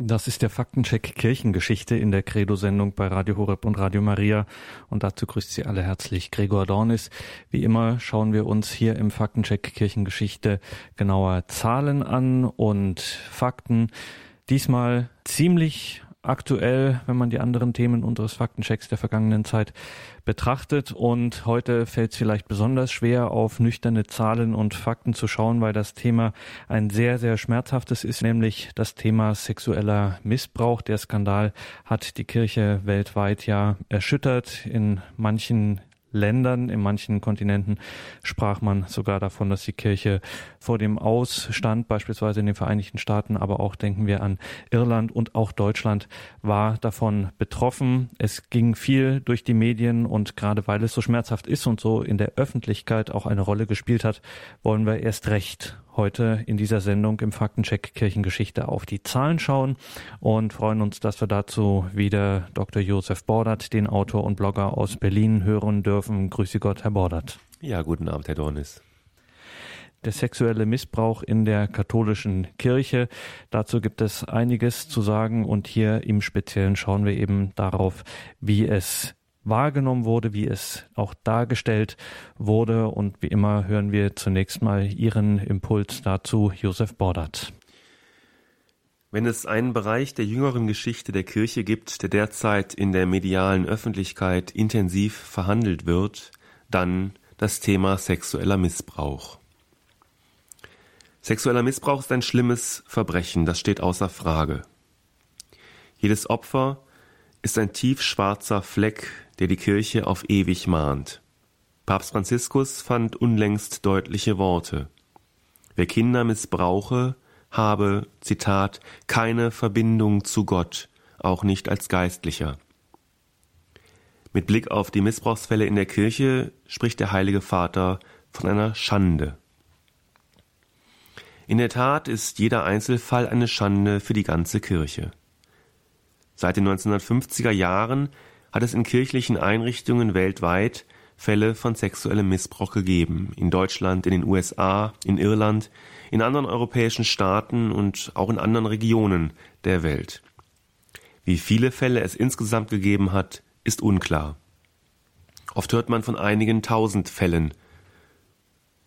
Das ist der Faktencheck Kirchengeschichte in der Credo-Sendung bei Radio Horeb und Radio Maria. Und dazu grüßt Sie alle herzlich Gregor Dornis. Wie immer schauen wir uns hier im Faktencheck Kirchengeschichte genauer Zahlen an und Fakten. Diesmal ziemlich aktuell, wenn man die anderen Themen unseres Faktenchecks der vergangenen Zeit betrachtet. Und heute fällt es vielleicht besonders schwer, auf nüchterne Zahlen und Fakten zu schauen, weil das Thema ein sehr, sehr schmerzhaftes ist, nämlich das Thema sexueller Missbrauch. Der Skandal hat die Kirche weltweit ja erschüttert. In manchen Ländern, in manchen Kontinenten sprach man sogar davon, dass die Kirche vor dem Ausstand, beispielsweise in den Vereinigten Staaten, aber auch denken wir an Irland und auch Deutschland war davon betroffen. Es ging viel durch die Medien und gerade weil es so schmerzhaft ist und so in der Öffentlichkeit auch eine Rolle gespielt hat, wollen wir erst recht heute in dieser Sendung im Faktencheck Kirchengeschichte auf die Zahlen schauen und freuen uns, dass wir dazu wieder Dr. Josef Bordert, den Autor und Blogger aus Berlin, hören dürfen. Grüße Gott, Herr Bordert. Ja, guten Abend, Herr Dornis der sexuelle Missbrauch in der katholischen Kirche. Dazu gibt es einiges zu sagen und hier im Speziellen schauen wir eben darauf, wie es wahrgenommen wurde, wie es auch dargestellt wurde. Und wie immer hören wir zunächst mal Ihren Impuls dazu, Josef Bordert. Wenn es einen Bereich der jüngeren Geschichte der Kirche gibt, der derzeit in der medialen Öffentlichkeit intensiv verhandelt wird, dann das Thema sexueller Missbrauch. Sexueller Missbrauch ist ein schlimmes Verbrechen, das steht außer Frage. Jedes Opfer ist ein tiefschwarzer Fleck, der die Kirche auf ewig mahnt. Papst Franziskus fand unlängst deutliche Worte. Wer Kinder missbrauche, habe, Zitat, keine Verbindung zu Gott, auch nicht als Geistlicher. Mit Blick auf die Missbrauchsfälle in der Kirche spricht der Heilige Vater von einer Schande. In der Tat ist jeder Einzelfall eine Schande für die ganze Kirche. Seit den 1950er Jahren hat es in kirchlichen Einrichtungen weltweit Fälle von sexuellem Missbrauch gegeben. In Deutschland, in den USA, in Irland, in anderen europäischen Staaten und auch in anderen Regionen der Welt. Wie viele Fälle es insgesamt gegeben hat, ist unklar. Oft hört man von einigen tausend Fällen.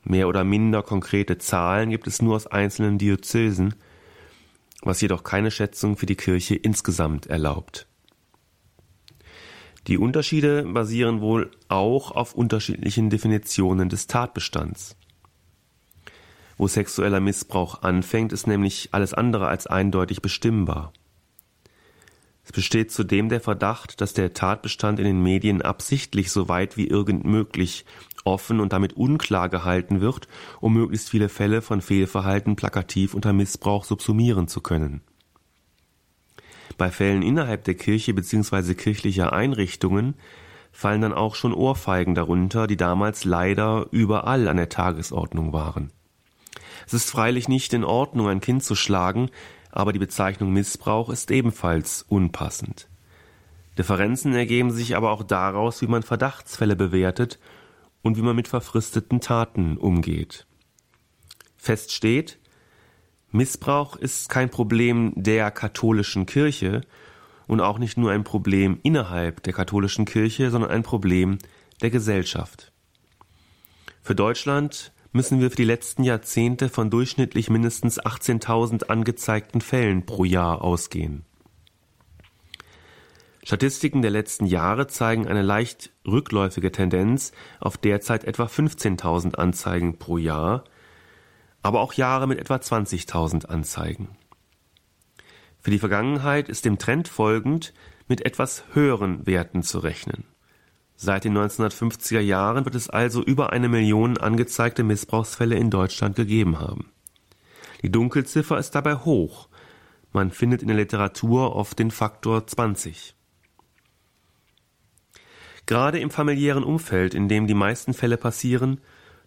Mehr oder minder konkrete Zahlen gibt es nur aus einzelnen Diözesen, was jedoch keine Schätzung für die Kirche insgesamt erlaubt. Die Unterschiede basieren wohl auch auf unterschiedlichen Definitionen des Tatbestands. Wo sexueller Missbrauch anfängt, ist nämlich alles andere als eindeutig bestimmbar. Es besteht zudem der Verdacht, dass der Tatbestand in den Medien absichtlich so weit wie irgend möglich offen und damit unklar gehalten wird, um möglichst viele Fälle von Fehlverhalten plakativ unter Missbrauch subsumieren zu können. Bei Fällen innerhalb der Kirche bzw. kirchlicher Einrichtungen fallen dann auch schon Ohrfeigen darunter, die damals leider überall an der Tagesordnung waren. Es ist freilich nicht in Ordnung, ein Kind zu schlagen, aber die Bezeichnung Missbrauch ist ebenfalls unpassend. Differenzen ergeben sich aber auch daraus, wie man Verdachtsfälle bewertet und wie man mit verfristeten Taten umgeht. Fest steht, Missbrauch ist kein Problem der katholischen Kirche und auch nicht nur ein Problem innerhalb der katholischen Kirche, sondern ein Problem der Gesellschaft. Für Deutschland müssen wir für die letzten Jahrzehnte von durchschnittlich mindestens 18.000 angezeigten Fällen pro Jahr ausgehen. Statistiken der letzten Jahre zeigen eine leicht rückläufige Tendenz auf derzeit etwa 15.000 Anzeigen pro Jahr, aber auch Jahre mit etwa 20.000 Anzeigen. Für die Vergangenheit ist dem Trend folgend mit etwas höheren Werten zu rechnen. Seit den 1950er Jahren wird es also über eine Million angezeigte Missbrauchsfälle in Deutschland gegeben haben. Die Dunkelziffer ist dabei hoch. Man findet in der Literatur oft den Faktor 20. Gerade im familiären Umfeld, in dem die meisten Fälle passieren,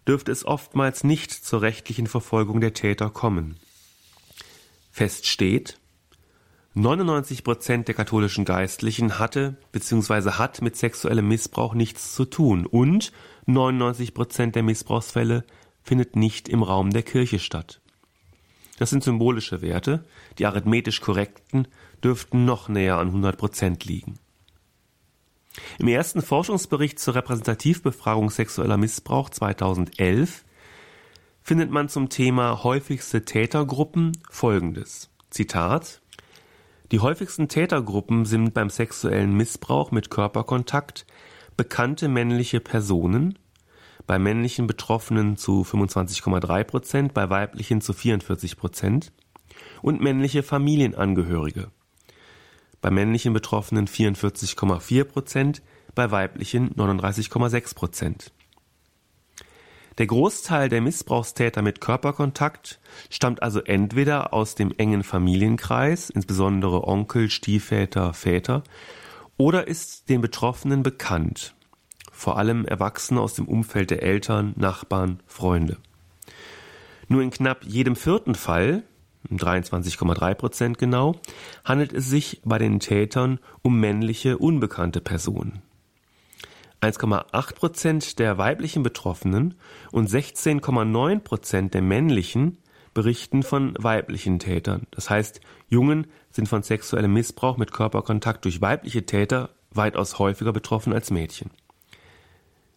dürfte es oftmals nicht zur rechtlichen Verfolgung der Täter kommen. Fest steht, 99 Prozent der katholischen Geistlichen hatte bzw. hat mit sexuellem Missbrauch nichts zu tun und 99 Prozent der Missbrauchsfälle findet nicht im Raum der Kirche statt. Das sind symbolische Werte. Die arithmetisch korrekten dürften noch näher an 100 Prozent liegen. Im ersten Forschungsbericht zur Repräsentativbefragung sexueller Missbrauch 2011 findet man zum Thema häufigste Tätergruppen Folgendes. Zitat Die häufigsten Tätergruppen sind beim sexuellen Missbrauch mit Körperkontakt bekannte männliche Personen, bei männlichen Betroffenen zu 25,3 Prozent, bei weiblichen zu 44 Prozent und männliche Familienangehörige. Bei männlichen Betroffenen 44,4 Prozent, bei weiblichen 39,6 Prozent. Der Großteil der Missbrauchstäter mit Körperkontakt stammt also entweder aus dem engen Familienkreis, insbesondere Onkel, Stiefväter, Väter, oder ist den Betroffenen bekannt, vor allem Erwachsene aus dem Umfeld der Eltern, Nachbarn, Freunde. Nur in knapp jedem vierten Fall, 23,3 Prozent genau, handelt es sich bei den Tätern um männliche unbekannte Personen. 1,8 Prozent der weiblichen Betroffenen und 16,9 Prozent der männlichen berichten von weiblichen Tätern. Das heißt, Jungen sind von sexuellem Missbrauch mit Körperkontakt durch weibliche Täter weitaus häufiger betroffen als Mädchen.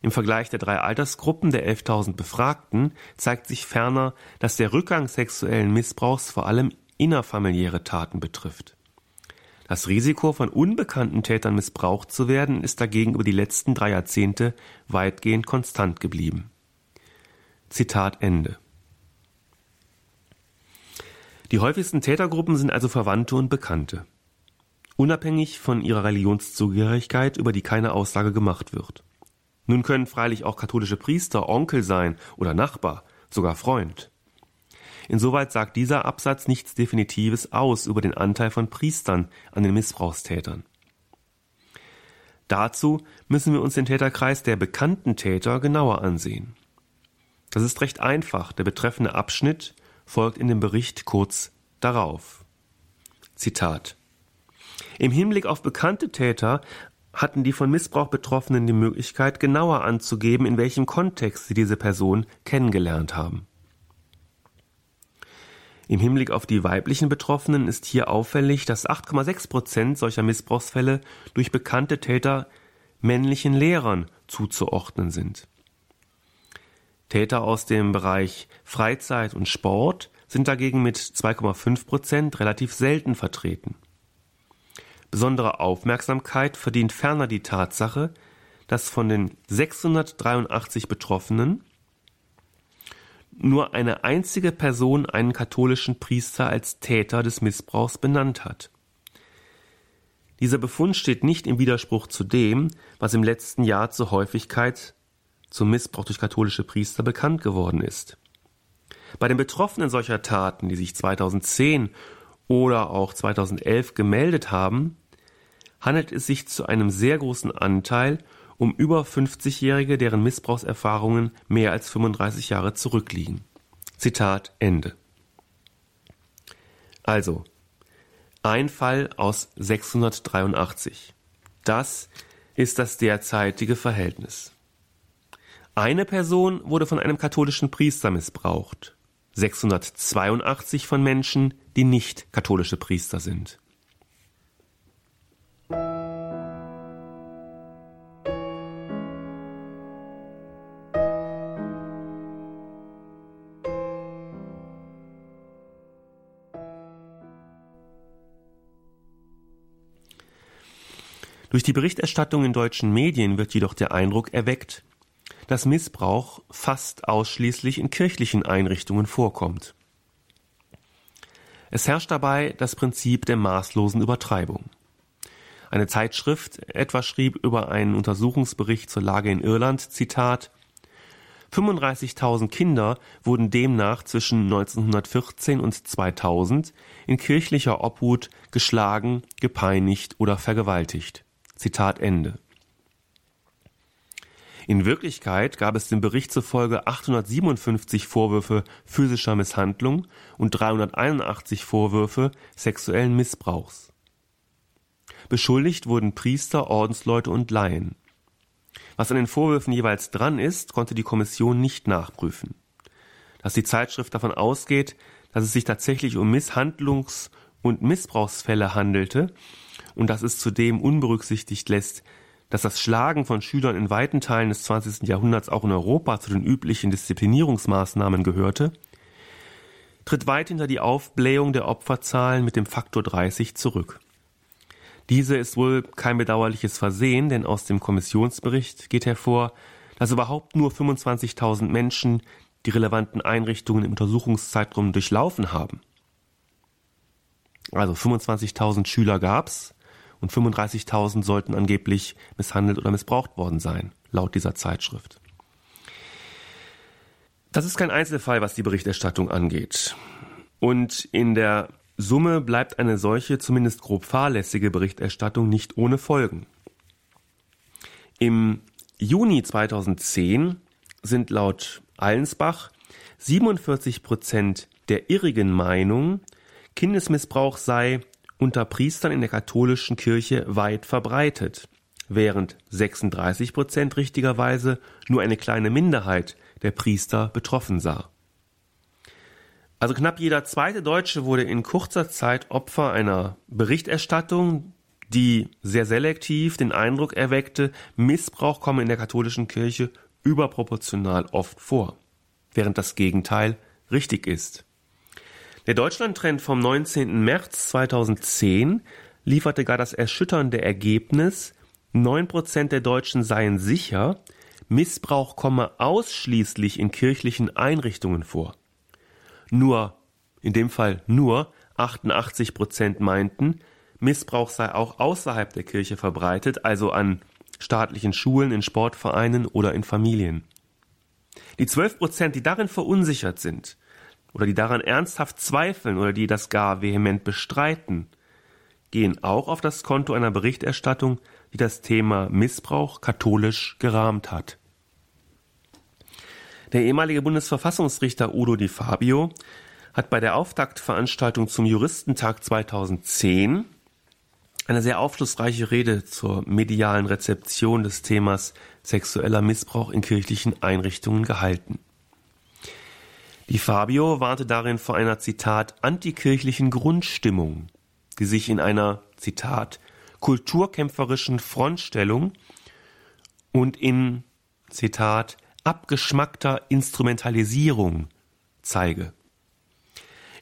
Im Vergleich der drei Altersgruppen der 11.000 Befragten zeigt sich ferner, dass der Rückgang sexuellen Missbrauchs vor allem innerfamiliäre Taten betrifft. Das Risiko, von unbekannten Tätern missbraucht zu werden, ist dagegen über die letzten drei Jahrzehnte weitgehend konstant geblieben. Zitat Ende. Die häufigsten Tätergruppen sind also Verwandte und Bekannte. Unabhängig von ihrer Religionszugehörigkeit, über die keine Aussage gemacht wird. Nun können freilich auch katholische Priester Onkel sein oder Nachbar, sogar Freund. Insoweit sagt dieser Absatz nichts Definitives aus über den Anteil von Priestern an den Missbrauchstätern. Dazu müssen wir uns den Täterkreis der bekannten Täter genauer ansehen. Das ist recht einfach. Der betreffende Abschnitt folgt in dem Bericht kurz darauf. Zitat Im Hinblick auf bekannte Täter hatten die von Missbrauch Betroffenen die Möglichkeit, genauer anzugeben, in welchem Kontext sie diese Person kennengelernt haben. Im Hinblick auf die weiblichen Betroffenen ist hier auffällig, dass 8,6 Prozent solcher Missbrauchsfälle durch bekannte Täter männlichen Lehrern zuzuordnen sind. Täter aus dem Bereich Freizeit und Sport sind dagegen mit 2,5 Prozent relativ selten vertreten. Besondere Aufmerksamkeit verdient ferner die Tatsache, dass von den 683 Betroffenen nur eine einzige Person einen katholischen Priester als Täter des Missbrauchs benannt hat. Dieser Befund steht nicht im Widerspruch zu dem, was im letzten Jahr zur Häufigkeit zum Missbrauch durch katholische Priester bekannt geworden ist. Bei den Betroffenen solcher Taten, die sich 2010 oder auch 2011 gemeldet haben, handelt es sich zu einem sehr großen Anteil um über 50-Jährige, deren Missbrauchserfahrungen mehr als 35 Jahre zurückliegen. Zitat Ende. Also, ein Fall aus 683. Das ist das derzeitige Verhältnis. Eine Person wurde von einem katholischen Priester missbraucht. 682 von Menschen, die nicht katholische Priester sind. Durch die Berichterstattung in deutschen Medien wird jedoch der Eindruck erweckt, dass Missbrauch fast ausschließlich in kirchlichen Einrichtungen vorkommt. Es herrscht dabei das Prinzip der maßlosen Übertreibung. Eine Zeitschrift etwa schrieb über einen Untersuchungsbericht zur Lage in Irland, Zitat, 35.000 Kinder wurden demnach zwischen 1914 und 2000 in kirchlicher Obhut geschlagen, gepeinigt oder vergewaltigt. Zitat Ende. In Wirklichkeit gab es dem Bericht zufolge 857 Vorwürfe physischer Misshandlung und 381 Vorwürfe sexuellen Missbrauchs. Beschuldigt wurden Priester, Ordensleute und Laien. Was an den Vorwürfen jeweils dran ist, konnte die Kommission nicht nachprüfen. Dass die Zeitschrift davon ausgeht, dass es sich tatsächlich um Misshandlungs- und Missbrauchsfälle handelte und dass es zudem unberücksichtigt lässt, dass das Schlagen von Schülern in weiten Teilen des 20. Jahrhunderts auch in Europa zu den üblichen Disziplinierungsmaßnahmen gehörte, tritt weit hinter die Aufblähung der Opferzahlen mit dem Faktor 30 zurück. Diese ist wohl kein bedauerliches Versehen, denn aus dem Kommissionsbericht geht hervor, dass überhaupt nur 25.000 Menschen die relevanten Einrichtungen im Untersuchungszeitraum durchlaufen haben. Also 25.000 Schüler gab's und 35.000 sollten angeblich misshandelt oder missbraucht worden sein, laut dieser Zeitschrift. Das ist kein Einzelfall, was die Berichterstattung angeht. Und in der Summe bleibt eine solche, zumindest grob fahrlässige Berichterstattung nicht ohne Folgen. Im Juni 2010 sind laut Allensbach 47 Prozent der irrigen Meinung, Kindesmissbrauch sei unter Priestern in der katholischen Kirche weit verbreitet, während 36 Prozent richtigerweise nur eine kleine Minderheit der Priester betroffen sah. Also knapp jeder zweite Deutsche wurde in kurzer Zeit Opfer einer Berichterstattung, die sehr selektiv den Eindruck erweckte, Missbrauch komme in der katholischen Kirche überproportional oft vor, während das Gegenteil richtig ist. Der Deutschlandtrend vom 19. März 2010 lieferte gar das erschütternde Ergebnis, 9% der Deutschen seien sicher, Missbrauch komme ausschließlich in kirchlichen Einrichtungen vor. Nur, in dem Fall nur 88 Prozent meinten, Missbrauch sei auch außerhalb der Kirche verbreitet, also an staatlichen Schulen, in Sportvereinen oder in Familien. Die 12 Prozent, die darin verunsichert sind oder die daran ernsthaft zweifeln oder die das gar vehement bestreiten, gehen auch auf das Konto einer Berichterstattung, die das Thema Missbrauch katholisch gerahmt hat. Der ehemalige Bundesverfassungsrichter Udo Di Fabio hat bei der Auftaktveranstaltung zum Juristentag 2010 eine sehr aufschlussreiche Rede zur medialen Rezeption des Themas sexueller Missbrauch in kirchlichen Einrichtungen gehalten. Die Fabio warnte darin vor einer Zitat antikirchlichen Grundstimmung, die sich in einer Zitat kulturkämpferischen Frontstellung und in Zitat abgeschmackter Instrumentalisierung zeige.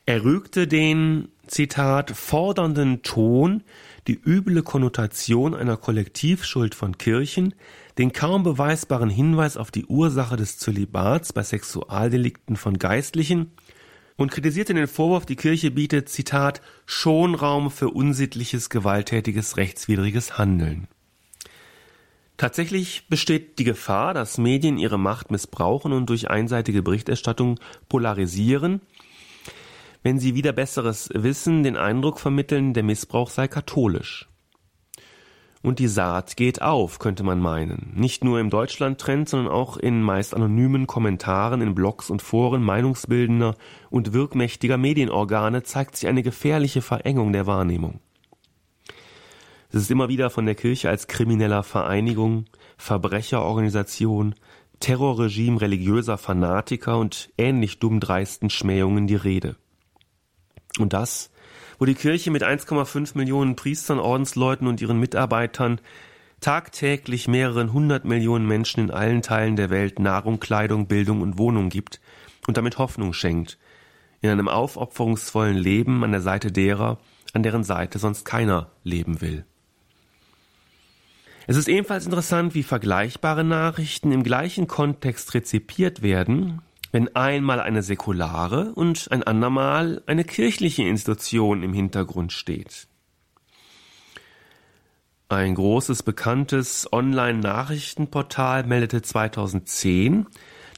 Er rügte den, Zitat, fordernden Ton, die üble Konnotation einer Kollektivschuld von Kirchen, den kaum beweisbaren Hinweis auf die Ursache des Zölibats bei Sexualdelikten von Geistlichen und kritisierte den Vorwurf, die Kirche bietet, Zitat, Schonraum für unsittliches, gewalttätiges, rechtswidriges Handeln. Tatsächlich besteht die Gefahr, dass Medien ihre Macht missbrauchen und durch einseitige Berichterstattung polarisieren, wenn sie wieder besseres Wissen den Eindruck vermitteln, der Missbrauch sei katholisch. Und die Saat geht auf, könnte man meinen. Nicht nur im Deutschland-Trend, sondern auch in meist anonymen Kommentaren in Blogs und Foren meinungsbildender und wirkmächtiger Medienorgane zeigt sich eine gefährliche Verengung der Wahrnehmung. Es ist immer wieder von der Kirche als krimineller Vereinigung, Verbrecherorganisation, Terrorregime religiöser Fanatiker und ähnlich dummdreisten Schmähungen die Rede. Und das, wo die Kirche mit 1,5 Millionen Priestern, Ordensleuten und ihren Mitarbeitern tagtäglich mehreren hundert Millionen Menschen in allen Teilen der Welt Nahrung, Kleidung, Bildung und Wohnung gibt und damit Hoffnung schenkt, in einem aufopferungsvollen Leben an der Seite derer, an deren Seite sonst keiner leben will. Es ist ebenfalls interessant, wie vergleichbare Nachrichten im gleichen Kontext rezipiert werden, wenn einmal eine säkulare und ein andermal eine kirchliche Institution im Hintergrund steht. Ein großes bekanntes Online-Nachrichtenportal meldete 2010,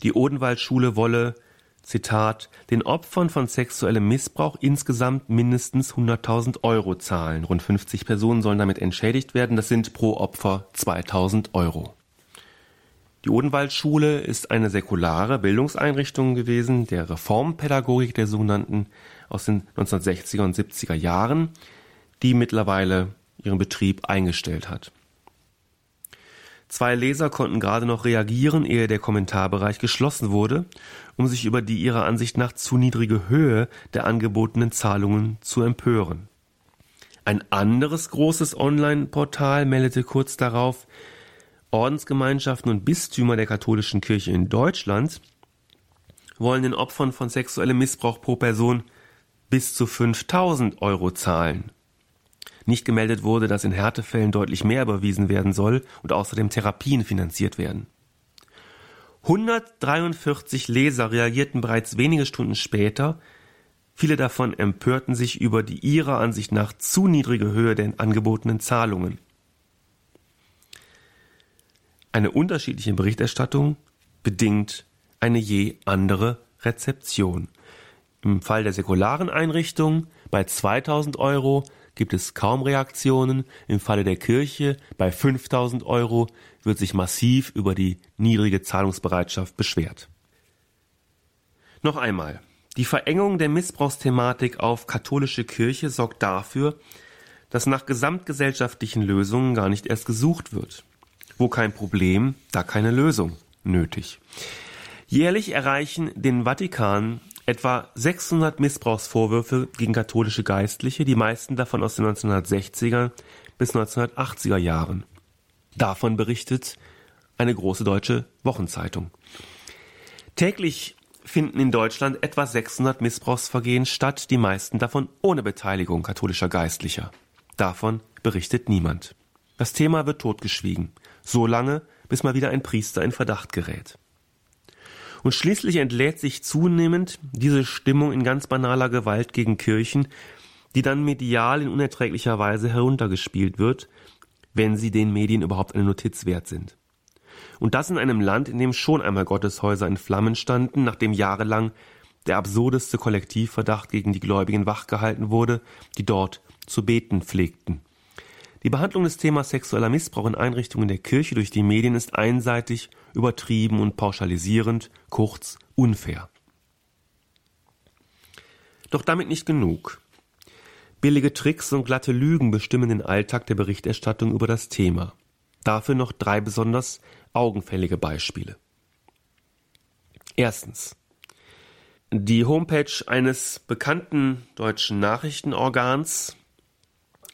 die Odenwaldschule wolle Zitat, den Opfern von sexuellem Missbrauch insgesamt mindestens 100.000 Euro zahlen. Rund 50 Personen sollen damit entschädigt werden. Das sind pro Opfer 2.000 Euro. Die Odenwaldschule ist eine säkulare Bildungseinrichtung gewesen, der Reformpädagogik der sogenannten aus den 1960er und 70er Jahren, die mittlerweile ihren Betrieb eingestellt hat. Zwei Leser konnten gerade noch reagieren, ehe der Kommentarbereich geschlossen wurde, um sich über die ihrer Ansicht nach zu niedrige Höhe der angebotenen Zahlungen zu empören. Ein anderes großes Online-Portal meldete kurz darauf, Ordensgemeinschaften und Bistümer der katholischen Kirche in Deutschland wollen den Opfern von sexuellem Missbrauch pro Person bis zu 5000 Euro zahlen. Nicht gemeldet wurde, dass in Härtefällen deutlich mehr überwiesen werden soll und außerdem Therapien finanziert werden. 143 Leser reagierten bereits wenige Stunden später. Viele davon empörten sich über die ihrer Ansicht nach zu niedrige Höhe der angebotenen Zahlungen. Eine unterschiedliche Berichterstattung bedingt eine je andere Rezeption. Im Fall der säkularen Einrichtung bei 2000 Euro gibt es kaum Reaktionen. Im Falle der Kirche bei 5000 Euro wird sich massiv über die niedrige Zahlungsbereitschaft beschwert. Noch einmal. Die Verengung der Missbrauchsthematik auf katholische Kirche sorgt dafür, dass nach gesamtgesellschaftlichen Lösungen gar nicht erst gesucht wird. Wo kein Problem, da keine Lösung nötig. Jährlich erreichen den Vatikan etwa 600 Missbrauchsvorwürfe gegen katholische Geistliche, die meisten davon aus den 1960er bis 1980er Jahren. Davon berichtet eine große deutsche Wochenzeitung. Täglich finden in Deutschland etwa 600 Missbrauchsvergehen statt, die meisten davon ohne Beteiligung katholischer Geistlicher. Davon berichtet niemand. Das Thema wird totgeschwiegen, so lange, bis mal wieder ein Priester in Verdacht gerät. Und schließlich entlädt sich zunehmend diese Stimmung in ganz banaler Gewalt gegen Kirchen, die dann medial in unerträglicher Weise heruntergespielt wird, wenn sie den Medien überhaupt eine Notiz wert sind. Und das in einem Land, in dem schon einmal Gotteshäuser in Flammen standen, nachdem jahrelang der absurdeste Kollektivverdacht gegen die Gläubigen wachgehalten wurde, die dort zu beten pflegten. Die Behandlung des Themas sexueller Missbrauch in Einrichtungen der Kirche durch die Medien ist einseitig, übertrieben und pauschalisierend, kurz unfair. Doch damit nicht genug. Billige Tricks und glatte Lügen bestimmen den Alltag der Berichterstattung über das Thema. Dafür noch drei besonders augenfällige Beispiele. Erstens. Die Homepage eines bekannten deutschen Nachrichtenorgans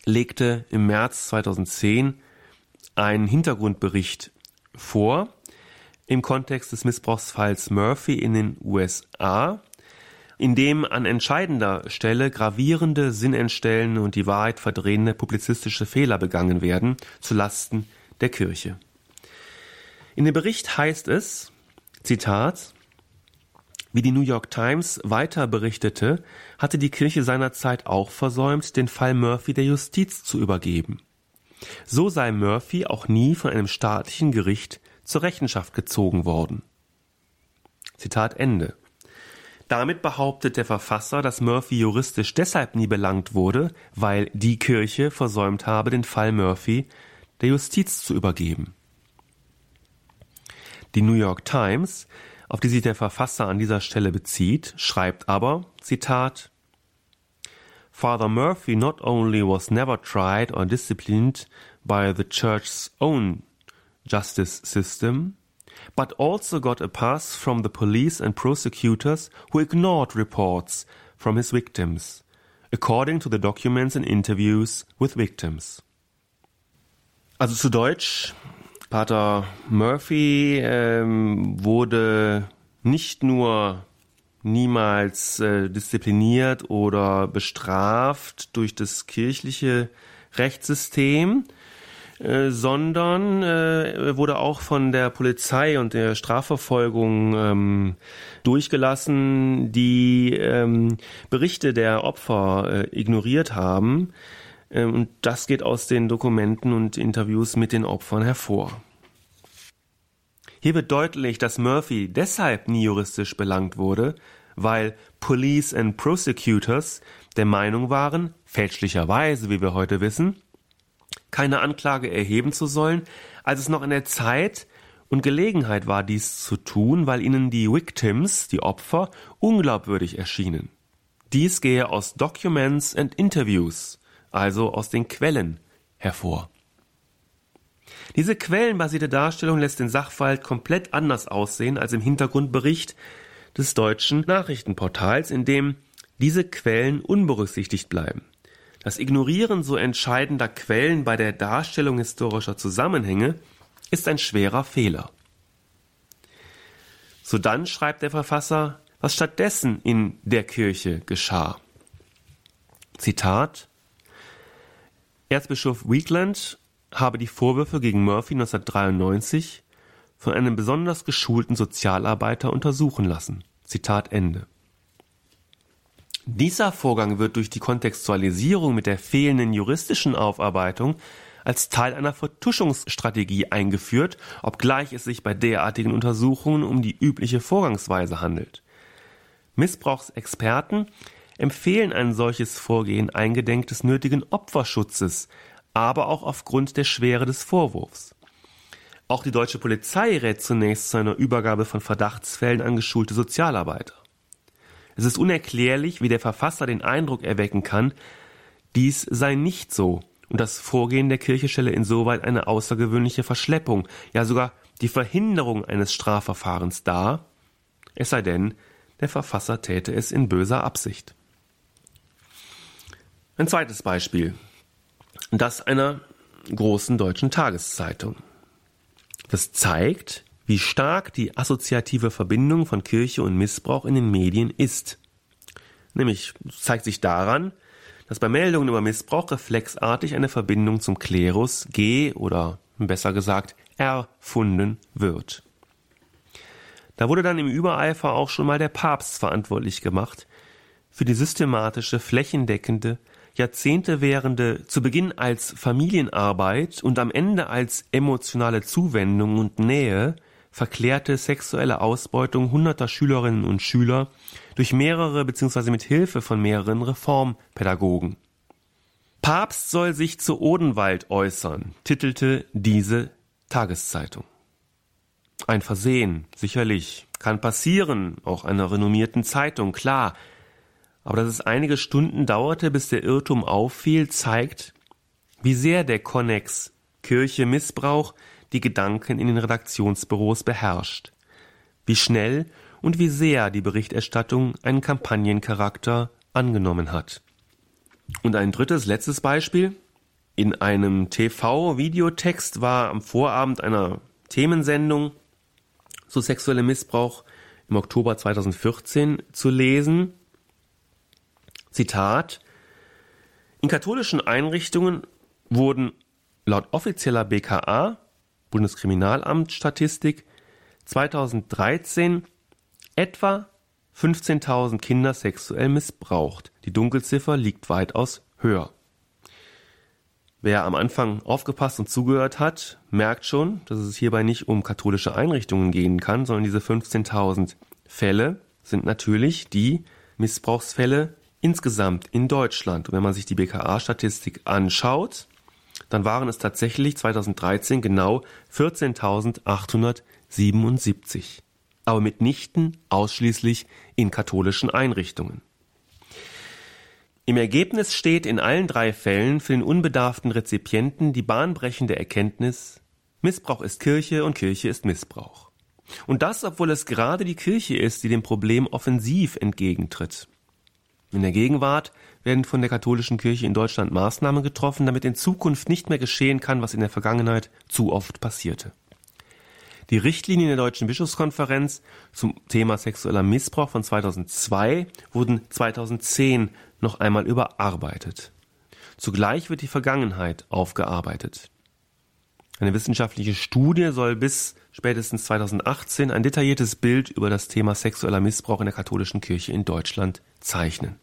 legte im März 2010 einen Hintergrundbericht vor im Kontext des Missbrauchsfalls Murphy in den USA, in dem an entscheidender Stelle gravierende, sinnentstellende und die Wahrheit verdrehende publizistische Fehler begangen werden zu Lasten der Kirche. In dem Bericht heißt es, Zitat, wie die New York Times weiter berichtete, hatte die Kirche seinerzeit auch versäumt, den Fall Murphy der Justiz zu übergeben. So sei Murphy auch nie von einem staatlichen Gericht zur Rechenschaft gezogen worden. Zitat Ende. Damit behauptet der Verfasser, dass Murphy juristisch deshalb nie belangt wurde, weil die Kirche versäumt habe, den Fall Murphy der Justiz zu übergeben. Die New York Times auf die sich der Verfasser an dieser Stelle bezieht, schreibt aber, Zitat, Father Murphy not only was never tried or disciplined by the church's own justice system, but also got a pass from the police and prosecutors who ignored reports from his victims, according to the documents and interviews with victims. Also zu Deutsch, Pater Murphy ähm, wurde nicht nur niemals äh, diszipliniert oder bestraft durch das kirchliche Rechtssystem, äh, sondern äh, wurde auch von der Polizei und der Strafverfolgung ähm, durchgelassen, die ähm, Berichte der Opfer äh, ignoriert haben und das geht aus den Dokumenten und Interviews mit den Opfern hervor. Hier wird deutlich, dass Murphy deshalb nie juristisch belangt wurde, weil Police and Prosecutors der Meinung waren, fälschlicherweise, wie wir heute wissen, keine Anklage erheben zu sollen, als es noch in der Zeit und Gelegenheit war, dies zu tun, weil ihnen die Victims, die Opfer, unglaubwürdig erschienen. Dies gehe aus Documents and Interviews also aus den Quellen hervor. Diese quellenbasierte Darstellung lässt den Sachverhalt komplett anders aussehen als im Hintergrundbericht des deutschen Nachrichtenportals, in dem diese Quellen unberücksichtigt bleiben. Das Ignorieren so entscheidender Quellen bei der Darstellung historischer Zusammenhänge ist ein schwerer Fehler. So dann schreibt der Verfasser, was stattdessen in der Kirche geschah. Zitat Erzbischof Wheatland habe die Vorwürfe gegen Murphy 1993 von einem besonders geschulten Sozialarbeiter untersuchen lassen. Zitat Ende. Dieser Vorgang wird durch die Kontextualisierung mit der fehlenden juristischen Aufarbeitung als Teil einer Vertuschungsstrategie eingeführt, obgleich es sich bei derartigen Untersuchungen um die übliche Vorgangsweise handelt. Missbrauchsexperten empfehlen ein solches Vorgehen eingedenk des nötigen Opferschutzes, aber auch aufgrund der Schwere des Vorwurfs. Auch die deutsche Polizei rät zunächst zu einer Übergabe von Verdachtsfällen an geschulte Sozialarbeiter. Es ist unerklärlich, wie der Verfasser den Eindruck erwecken kann, dies sei nicht so und das Vorgehen der Kirche stelle insoweit eine außergewöhnliche Verschleppung, ja sogar die Verhinderung eines Strafverfahrens dar, es sei denn, der Verfasser täte es in böser Absicht. Ein zweites Beispiel, das einer großen deutschen Tageszeitung. Das zeigt, wie stark die assoziative Verbindung von Kirche und Missbrauch in den Medien ist. Nämlich zeigt sich daran, dass bei Meldungen über Missbrauch reflexartig eine Verbindung zum Klerus ge oder besser gesagt erfunden wird. Da wurde dann im Übereifer auch schon mal der Papst verantwortlich gemacht für die systematische, flächendeckende, Jahrzehnte währende, zu Beginn als Familienarbeit und am Ende als emotionale Zuwendung und Nähe verklärte sexuelle Ausbeutung hunderter Schülerinnen und Schüler durch mehrere bzw. mit Hilfe von mehreren Reformpädagogen. Papst soll sich zu Odenwald äußern, titelte diese Tageszeitung. Ein Versehen, sicherlich, kann passieren, auch einer renommierten Zeitung, klar, aber dass es einige Stunden dauerte, bis der Irrtum auffiel, zeigt, wie sehr der Konnex Kirche Missbrauch die Gedanken in den Redaktionsbüros beherrscht, wie schnell und wie sehr die Berichterstattung einen Kampagnencharakter angenommen hat. Und ein drittes, letztes Beispiel. In einem TV-Videotext war am Vorabend einer Themensendung zu sexuellem Missbrauch im Oktober 2014 zu lesen. Zitat In katholischen Einrichtungen wurden laut offizieller BKA Bundeskriminalamt-Statistik 2013 etwa 15.000 Kinder sexuell missbraucht. Die Dunkelziffer liegt weitaus höher. Wer am Anfang aufgepasst und zugehört hat, merkt schon, dass es hierbei nicht um katholische Einrichtungen gehen kann, sondern diese 15.000 Fälle sind natürlich die Missbrauchsfälle insgesamt in Deutschland. Wenn man sich die BKA-Statistik anschaut, dann waren es tatsächlich 2013 genau 14.877. Aber mitnichten ausschließlich in katholischen Einrichtungen. Im Ergebnis steht in allen drei Fällen für den unbedarften Rezipienten die bahnbrechende Erkenntnis, Missbrauch ist Kirche und Kirche ist Missbrauch. Und das, obwohl es gerade die Kirche ist, die dem Problem offensiv entgegentritt. In der Gegenwart werden von der katholischen Kirche in Deutschland Maßnahmen getroffen, damit in Zukunft nicht mehr geschehen kann, was in der Vergangenheit zu oft passierte. Die Richtlinien der Deutschen Bischofskonferenz zum Thema sexueller Missbrauch von 2002 wurden 2010 noch einmal überarbeitet. Zugleich wird die Vergangenheit aufgearbeitet. Eine wissenschaftliche Studie soll bis spätestens 2018 ein detailliertes Bild über das Thema sexueller Missbrauch in der katholischen Kirche in Deutschland zeichnen.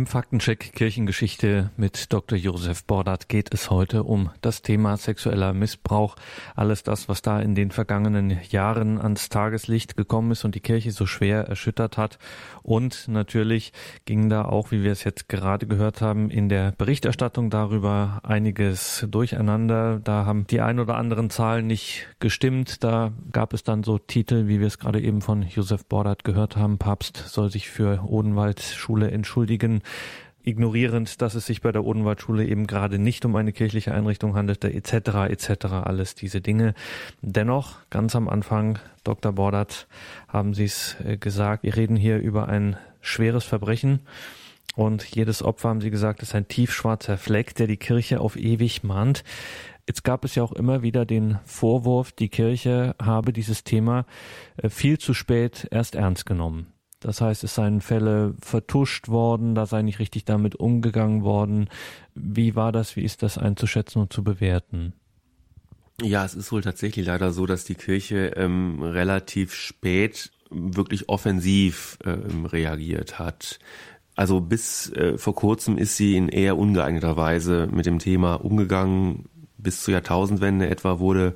Im Faktencheck Kirchengeschichte mit Dr. Josef Bordert geht es heute um das Thema sexueller Missbrauch. Alles das, was da in den vergangenen Jahren ans Tageslicht gekommen ist und die Kirche so schwer erschüttert hat. Und natürlich ging da auch, wie wir es jetzt gerade gehört haben, in der Berichterstattung darüber einiges durcheinander. Da haben die ein oder anderen Zahlen nicht gestimmt. Da gab es dann so Titel, wie wir es gerade eben von Josef Bordert gehört haben. Papst soll sich für Odenwald Schule entschuldigen ignorierend, dass es sich bei der Odenwaldschule eben gerade nicht um eine kirchliche Einrichtung handelte, etc., etc., alles diese Dinge. Dennoch, ganz am Anfang, Dr. Bordert, haben Sie es äh, gesagt, wir reden hier über ein schweres Verbrechen und jedes Opfer, haben Sie gesagt, ist ein tiefschwarzer Fleck, der die Kirche auf ewig mahnt. Jetzt gab es ja auch immer wieder den Vorwurf, die Kirche habe dieses Thema äh, viel zu spät erst ernst genommen. Das heißt, es seien Fälle vertuscht worden, da sei nicht richtig damit umgegangen worden. Wie war das? Wie ist das einzuschätzen und zu bewerten? Ja, es ist wohl tatsächlich leider so, dass die Kirche ähm, relativ spät wirklich offensiv ähm, reagiert hat. Also bis äh, vor kurzem ist sie in eher ungeeigneter Weise mit dem Thema umgegangen. Bis zur Jahrtausendwende etwa wurde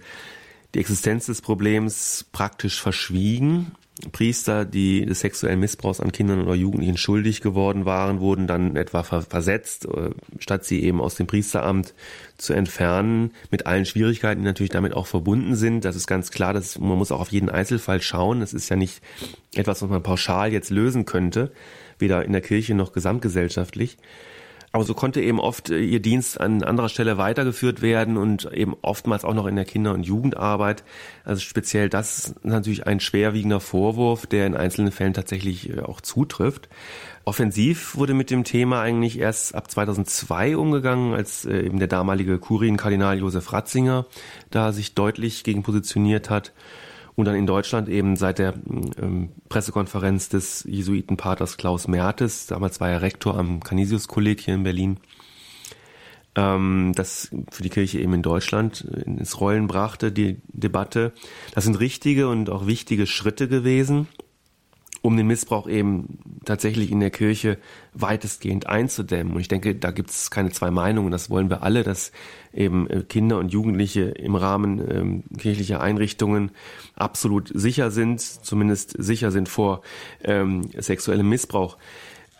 die Existenz des Problems praktisch verschwiegen. Priester, die des sexuellen Missbrauchs an Kindern oder Jugendlichen schuldig geworden waren, wurden dann etwa versetzt, äh, statt sie eben aus dem Priesteramt zu entfernen, mit allen Schwierigkeiten, die natürlich damit auch verbunden sind. Das ist ganz klar, dass man muss auch auf jeden Einzelfall schauen. Das ist ja nicht etwas, was man pauschal jetzt lösen könnte, weder in der Kirche noch gesamtgesellschaftlich. Aber so konnte eben oft äh, ihr Dienst an anderer Stelle weitergeführt werden und eben oftmals auch noch in der Kinder- und Jugendarbeit. Also speziell das ist natürlich ein schwerwiegender Vorwurf, der in einzelnen Fällen tatsächlich äh, auch zutrifft. Offensiv wurde mit dem Thema eigentlich erst ab 2002 umgegangen, als äh, eben der damalige Kurienkardinal Josef Ratzinger da sich deutlich gegen positioniert hat und dann in Deutschland eben seit der ähm, Pressekonferenz des Jesuitenpaters Klaus Mertes, damals war er Rektor am Canisius-Kolleg hier in Berlin, ähm, das für die Kirche eben in Deutschland ins Rollen brachte, die Debatte. Das sind richtige und auch wichtige Schritte gewesen um den Missbrauch eben tatsächlich in der Kirche weitestgehend einzudämmen. Und ich denke, da gibt es keine zwei Meinungen. Das wollen wir alle, dass eben äh, Kinder und Jugendliche im Rahmen ähm, kirchlicher Einrichtungen absolut sicher sind, zumindest sicher sind vor ähm, sexuellem Missbrauch.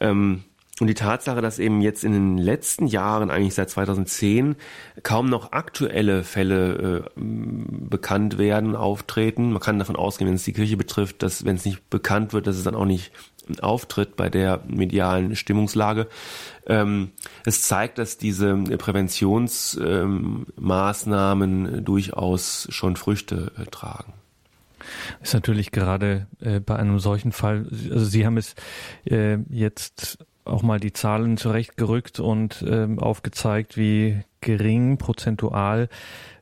Ähm, und die Tatsache, dass eben jetzt in den letzten Jahren, eigentlich seit 2010, kaum noch aktuelle Fälle äh, bekannt werden, auftreten. Man kann davon ausgehen, wenn es die Kirche betrifft, dass wenn es nicht bekannt wird, dass es dann auch nicht auftritt bei der medialen Stimmungslage. Ähm, es zeigt, dass diese Präventionsmaßnahmen ähm, durchaus schon Früchte äh, tragen ist natürlich gerade äh, bei einem solchen Fall, also Sie haben es äh, jetzt auch mal die Zahlen zurechtgerückt und ähm, aufgezeigt, wie gering prozentual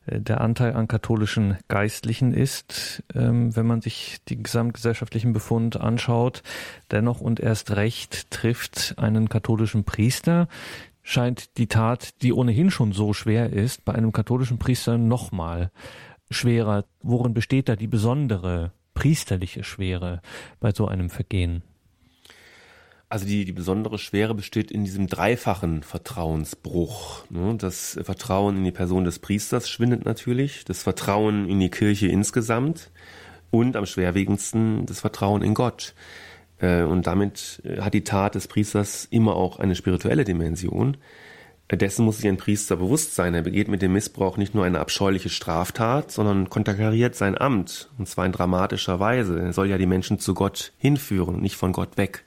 äh, der Anteil an katholischen Geistlichen ist, ähm, wenn man sich die gesamtgesellschaftlichen Befund anschaut. Dennoch und erst recht trifft einen katholischen Priester, scheint die Tat, die ohnehin schon so schwer ist, bei einem katholischen Priester nochmal schwerer. Worin besteht da die besondere priesterliche Schwere bei so einem Vergehen? Also die, die besondere Schwere besteht in diesem dreifachen Vertrauensbruch. Ne? Das Vertrauen in die Person des Priesters schwindet natürlich, das Vertrauen in die Kirche insgesamt und am schwerwiegendsten das Vertrauen in Gott. Äh, und damit äh, hat die Tat des Priesters immer auch eine spirituelle Dimension. Dessen muss sich ein Priester bewusst sein. Er begeht mit dem Missbrauch nicht nur eine abscheuliche Straftat, sondern konterkariert sein Amt. Und zwar in dramatischer Weise. Er soll ja die Menschen zu Gott hinführen nicht von Gott weg.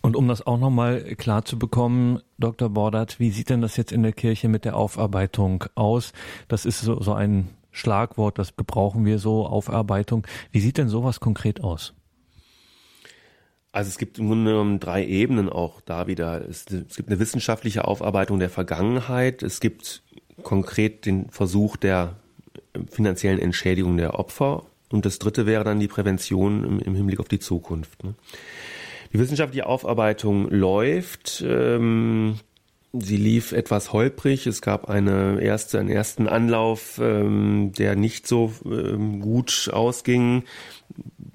Und um das auch nochmal klar zu bekommen, Dr. Bordert, wie sieht denn das jetzt in der Kirche mit der Aufarbeitung aus? Das ist so, so ein Schlagwort, das gebrauchen wir so, Aufarbeitung. Wie sieht denn sowas konkret aus? Also es gibt im Grunde genommen drei Ebenen auch da wieder. Es, es, gibt eine wissenschaftliche Aufarbeitung der Vergangenheit. Es gibt konkret den Versuch der finanziellen Entschädigung der Opfer. Und das dritte wäre dann die Prävention im, im Hinblick auf die Zukunft. Ne? Die wissenschaftliche Aufarbeitung läuft. Ähm, sie lief etwas holprig. Es gab eine erste, einen ersten Anlauf, ähm, der nicht so ähm, gut ausging.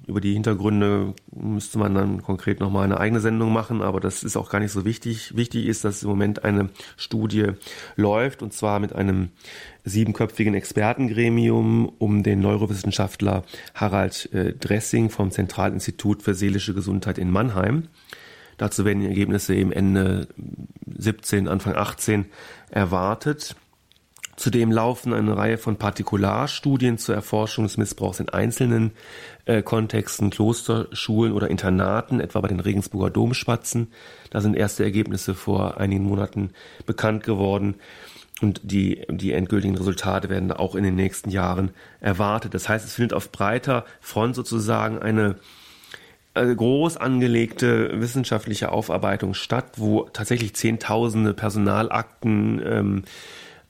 über die Hintergründe müsste man dann konkret nochmal eine eigene Sendung machen, aber das ist auch gar nicht so wichtig. Wichtig ist, dass im Moment eine Studie läuft und zwar mit einem siebenköpfigen Expertengremium um den Neurowissenschaftler Harald äh, Dressing vom Zentralinstitut für seelische Gesundheit in Mannheim. Dazu werden die Ergebnisse eben Ende 17, Anfang 18 erwartet. Zudem laufen eine Reihe von Partikularstudien zur Erforschung des Missbrauchs in einzelnen äh, Kontexten, Klosterschulen oder Internaten, etwa bei den Regensburger Domspatzen. Da sind erste Ergebnisse vor einigen Monaten bekannt geworden. Und die, die endgültigen Resultate werden auch in den nächsten Jahren erwartet. Das heißt, es findet auf breiter Front sozusagen eine groß angelegte wissenschaftliche Aufarbeitung statt, wo tatsächlich Zehntausende Personalakten ähm,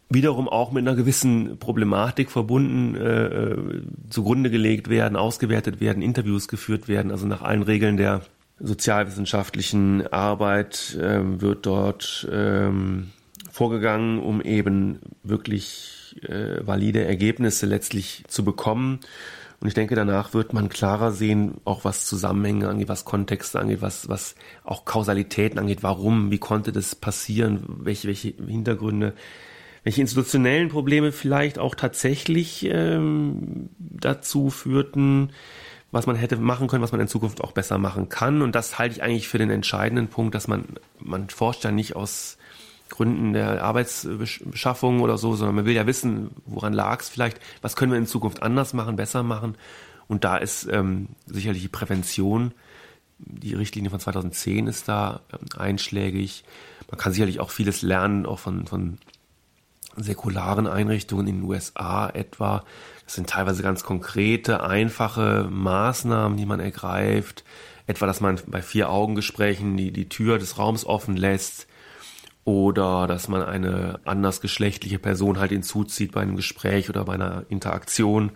wiederum auch mit einer gewissen Problematik verbunden äh, äh, zugrunde gelegt werden, ausgewertet werden, Interviews geführt werden, also nach allen Regeln der sozialwissenschaftlichen Arbeit ähm, wird dort ähm, vorgegangen, um eben wirklich äh, valide Ergebnisse letztlich zu bekommen. Und ich denke, danach wird man klarer sehen, auch was Zusammenhänge angeht, was Kontexte angeht, was, was auch Kausalitäten angeht, warum, wie konnte das passieren, welche, welche Hintergründe welche institutionellen Probleme vielleicht auch tatsächlich ähm, dazu führten, was man hätte machen können, was man in Zukunft auch besser machen kann. Und das halte ich eigentlich für den entscheidenden Punkt, dass man, man forscht ja nicht aus Gründen der Arbeitsbeschaffung oder so, sondern man will ja wissen, woran lag es vielleicht, was können wir in Zukunft anders machen, besser machen. Und da ist ähm, sicherlich die Prävention, die Richtlinie von 2010 ist da ähm, einschlägig. Man kann sicherlich auch vieles lernen, auch von, von säkularen Einrichtungen in den USA etwa. Das sind teilweise ganz konkrete, einfache Maßnahmen, die man ergreift. Etwa, dass man bei Vier-Augen-Gesprächen die, die Tür des Raums offen lässt oder dass man eine andersgeschlechtliche Person halt hinzuzieht bei einem Gespräch oder bei einer Interaktion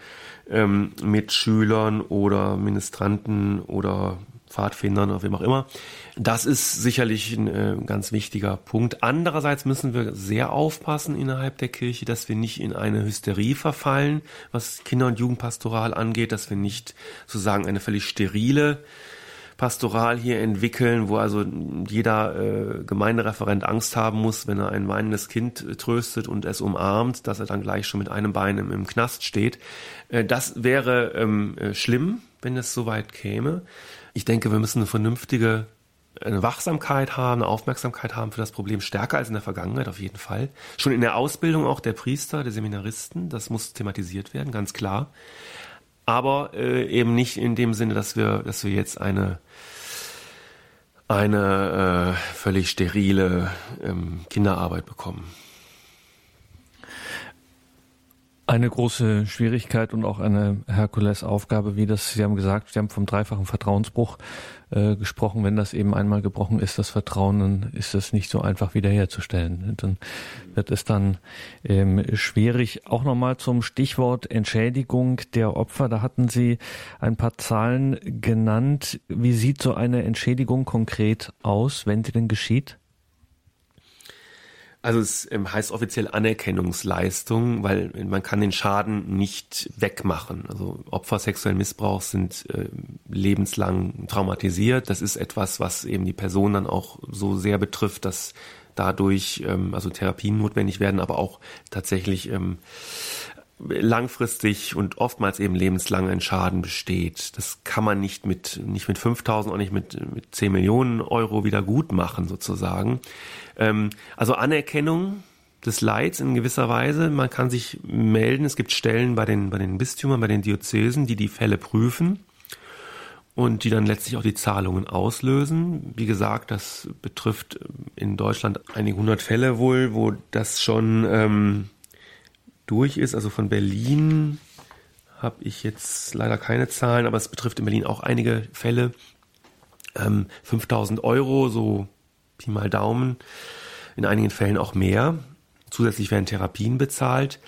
ähm, mit Schülern oder Ministranten oder Pfadfindern oder wem auch immer. Das ist sicherlich ein äh, ganz wichtiger Punkt. Andererseits müssen wir sehr aufpassen innerhalb der Kirche, dass wir nicht in eine Hysterie verfallen, was Kinder- und Jugendpastoral angeht, dass wir nicht sozusagen eine völlig sterile Pastoral hier entwickeln, wo also jeder äh, Gemeindereferent Angst haben muss, wenn er ein weinendes Kind äh, tröstet und es umarmt, dass er dann gleich schon mit einem Bein im, im Knast steht. Äh, das wäre ähm, äh, schlimm, wenn es soweit käme. Ich denke, wir müssen eine vernünftige eine Wachsamkeit haben, eine Aufmerksamkeit haben für das Problem stärker als in der Vergangenheit auf jeden Fall. Schon in der Ausbildung auch der Priester, der Seminaristen, das muss thematisiert werden, ganz klar. Aber äh, eben nicht in dem Sinne, dass wir, dass wir jetzt eine eine äh, völlig sterile ähm, Kinderarbeit bekommen. Eine große Schwierigkeit und auch eine Herkulesaufgabe, wie das, Sie haben gesagt, Sie haben vom dreifachen Vertrauensbruch äh, gesprochen. Wenn das eben einmal gebrochen ist, das Vertrauen, dann ist das nicht so einfach wiederherzustellen. Dann wird es dann ähm, schwierig. Auch nochmal zum Stichwort Entschädigung der Opfer. Da hatten Sie ein paar Zahlen genannt. Wie sieht so eine Entschädigung konkret aus, wenn sie denn geschieht? Also es ähm, heißt offiziell Anerkennungsleistung, weil man kann den Schaden nicht wegmachen. Also Opfer sexuellen Missbrauchs sind äh, lebenslang traumatisiert. Das ist etwas, was eben die Person dann auch so sehr betrifft, dass dadurch ähm, also Therapien notwendig werden, aber auch tatsächlich ähm, langfristig und oftmals eben lebenslang ein Schaden besteht. Das kann man nicht mit, nicht mit 5000, auch nicht mit, mit 10 Millionen Euro wieder gut machen, sozusagen. Ähm, also Anerkennung des Leids in gewisser Weise. Man kann sich melden. Es gibt Stellen bei den, bei den Bistümern, bei den Diözesen, die die Fälle prüfen und die dann letztlich auch die Zahlungen auslösen. Wie gesagt, das betrifft in Deutschland einige hundert Fälle wohl, wo das schon ähm, durch ist. Also von Berlin habe ich jetzt leider keine Zahlen, aber es betrifft in Berlin auch einige Fälle. Ähm, 5000 Euro, so Pi mal Daumen, in einigen Fällen auch mehr. Zusätzlich werden Therapien bezahlt.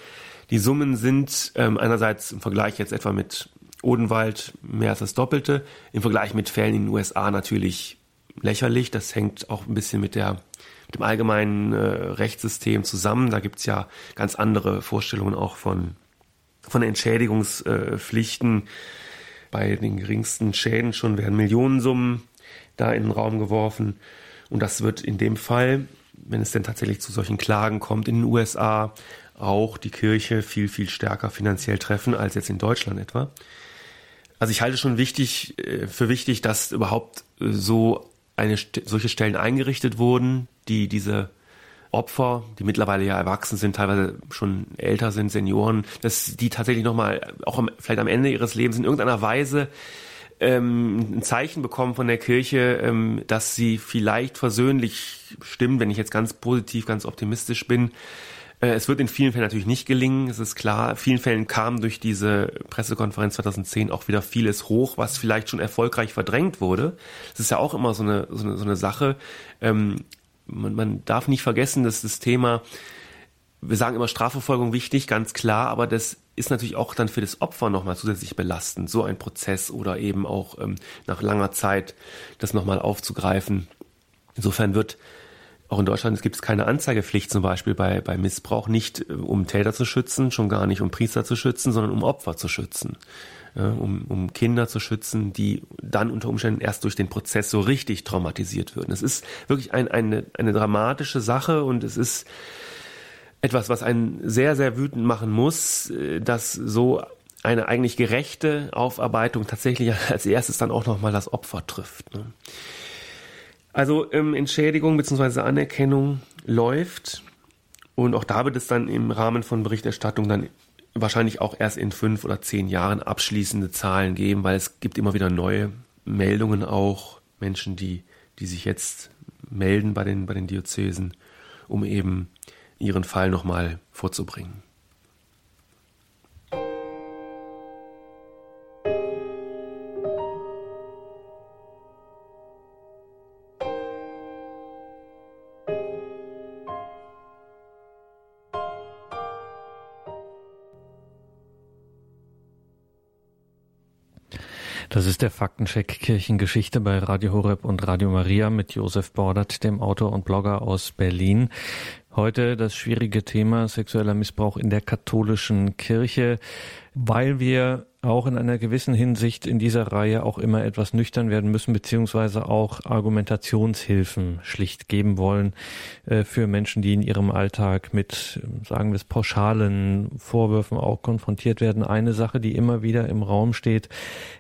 Die Summen sind ähm, einerseits im Vergleich jetzt etwa mit Odenwald mehr als das Doppelte, im Vergleich mit Fällen in den USA natürlich lächerlich. Das hängt auch ein bisschen mit der dem allgemeinen äh, Rechtssystem zusammen. Da gibt's ja ganz andere Vorstellungen auch von, von Entschädigungspflichten. bei den geringsten Schäden schon werden Millionensummen da in den Raum geworfen. Und das wird in dem Fall, wenn es denn tatsächlich zu solchen Klagen kommt in den USA, auch die Kirche viel, viel stärker finanziell treffen als jetzt in Deutschland etwa. Also ich halte schon wichtig, äh, für wichtig, dass überhaupt äh, so eine, solche Stellen eingerichtet wurden, die diese Opfer, die mittlerweile ja erwachsen sind, teilweise schon älter sind, Senioren, dass die tatsächlich nochmal, auch am, vielleicht am Ende ihres Lebens in irgendeiner Weise ähm, ein Zeichen bekommen von der Kirche, ähm, dass sie vielleicht versöhnlich stimmen, wenn ich jetzt ganz positiv, ganz optimistisch bin. Äh, es wird in vielen Fällen natürlich nicht gelingen, es ist klar. In vielen Fällen kam durch diese Pressekonferenz 2010 auch wieder vieles hoch, was vielleicht schon erfolgreich verdrängt wurde. Das ist ja auch immer so eine, so eine, so eine Sache. Ähm, man, man darf nicht vergessen, dass das Thema, wir sagen immer Strafverfolgung wichtig, ganz klar, aber das ist natürlich auch dann für das Opfer nochmal zusätzlich belastend, so ein Prozess oder eben auch ähm, nach langer Zeit das nochmal aufzugreifen. Insofern wird auch in Deutschland gibt es keine Anzeigepflicht zum Beispiel bei, bei Missbrauch, nicht äh, um Täter zu schützen, schon gar nicht um Priester zu schützen, sondern um Opfer zu schützen ja, um, um Kinder zu schützen, die dann unter Umständen erst durch den Prozess so richtig traumatisiert würden. Es ist wirklich ein, eine, eine dramatische Sache und es ist etwas, was einen sehr, sehr wütend machen muss, äh, dass so eine eigentlich gerechte Aufarbeitung tatsächlich als erstes dann auch nochmal das Opfer trifft. Ne? Also ähm, Entschädigung bzw. Anerkennung läuft und auch da wird es dann im Rahmen von Berichterstattung dann wahrscheinlich auch erst in fünf oder zehn Jahren abschließende Zahlen geben, weil es gibt immer wieder neue Meldungen auch, Menschen, die, die sich jetzt melden bei den, bei den Diözesen, um eben ihren Fall nochmal vorzubringen. Das ist der Faktencheck Kirchengeschichte bei Radio Horeb und Radio Maria mit Josef Bordert, dem Autor und Blogger aus Berlin. Heute das schwierige Thema sexueller Missbrauch in der katholischen Kirche, weil wir auch in einer gewissen Hinsicht in dieser Reihe auch immer etwas nüchtern werden müssen, beziehungsweise auch Argumentationshilfen schlicht geben wollen äh, für Menschen, die in ihrem Alltag mit, sagen wir es, pauschalen Vorwürfen auch konfrontiert werden. Eine Sache, die immer wieder im Raum steht,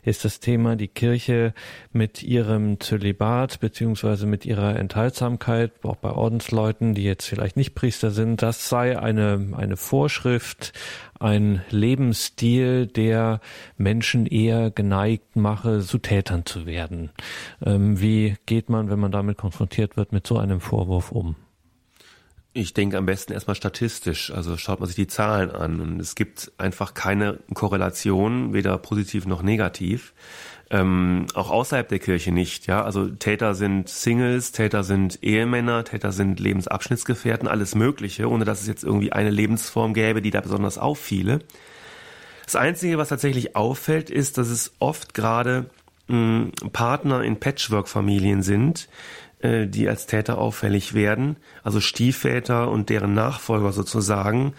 ist das Thema, die Kirche mit ihrem Zölibat, beziehungsweise mit ihrer Enthaltsamkeit, auch bei Ordensleuten, die jetzt vielleicht nicht Priester sind, das sei eine, eine Vorschrift, ein Lebensstil, der Menschen eher geneigt mache, zu Tätern zu werden. Ähm, wie geht man, wenn man damit konfrontiert wird, mit so einem Vorwurf um? Ich denke am besten erstmal statistisch. Also schaut man sich die Zahlen an und es gibt einfach keine Korrelation, weder positiv noch negativ ähm, auch außerhalb der Kirche nicht. Ja, also Täter sind Singles, Täter sind Ehemänner, Täter sind Lebensabschnittsgefährten, alles Mögliche, ohne dass es jetzt irgendwie eine Lebensform gäbe, die da besonders auffiele. Das Einzige, was tatsächlich auffällt, ist, dass es oft gerade hm, Partner in Patchwork-Familien sind, äh, die als Täter auffällig werden, also Stiefväter und deren Nachfolger sozusagen,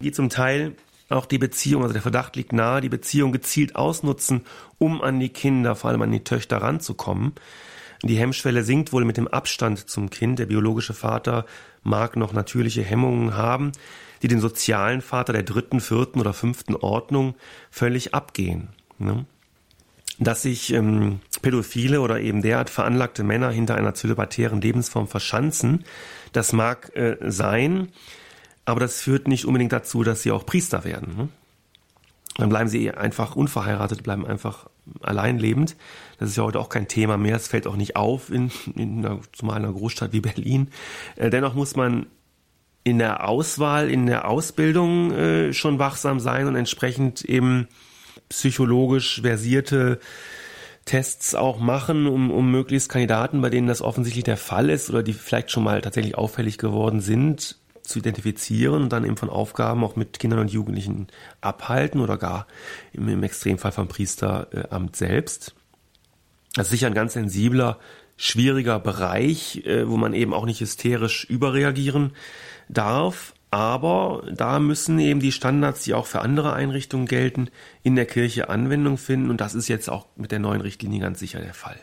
die zum Teil auch die Beziehung, also der Verdacht liegt nahe, die Beziehung gezielt ausnutzen, um an die Kinder, vor allem an die Töchter ranzukommen. Die Hemmschwelle sinkt wohl mit dem Abstand zum Kind. Der biologische Vater mag noch natürliche Hemmungen haben, die den sozialen Vater der dritten, vierten oder fünften Ordnung völlig abgehen. Ne? Dass sich ähm, pädophile oder eben derart veranlagte Männer hinter einer zölibatären Lebensform verschanzen, das mag äh, sein, aber das führt nicht unbedingt dazu, dass sie auch Priester werden. Ne? Dann bleiben sie einfach unverheiratet, bleiben einfach allein lebend. Das ist ja heute auch kein Thema mehr. Es fällt auch nicht auf in, in einer, zumal einer Großstadt wie Berlin. Äh, dennoch muss man in der Auswahl, in der Ausbildung äh, schon wachsam sein und entsprechend eben psychologisch versierte Tests auch machen, um, um möglichst Kandidaten, bei denen das offensichtlich der Fall ist oder die vielleicht schon mal tatsächlich auffällig geworden sind, zu identifizieren und dann eben von Aufgaben auch mit Kindern und Jugendlichen abhalten oder gar im, im Extremfall vom Priesteramt selbst. Das ist sicher ein ganz sensibler, schwieriger Bereich, äh, wo man eben auch nicht hysterisch überreagieren darf. Aber da müssen eben die Standards, die auch für andere Einrichtungen gelten, in der Kirche Anwendung finden. Und das ist jetzt auch mit der neuen Richtlinie ganz sicher der Fall.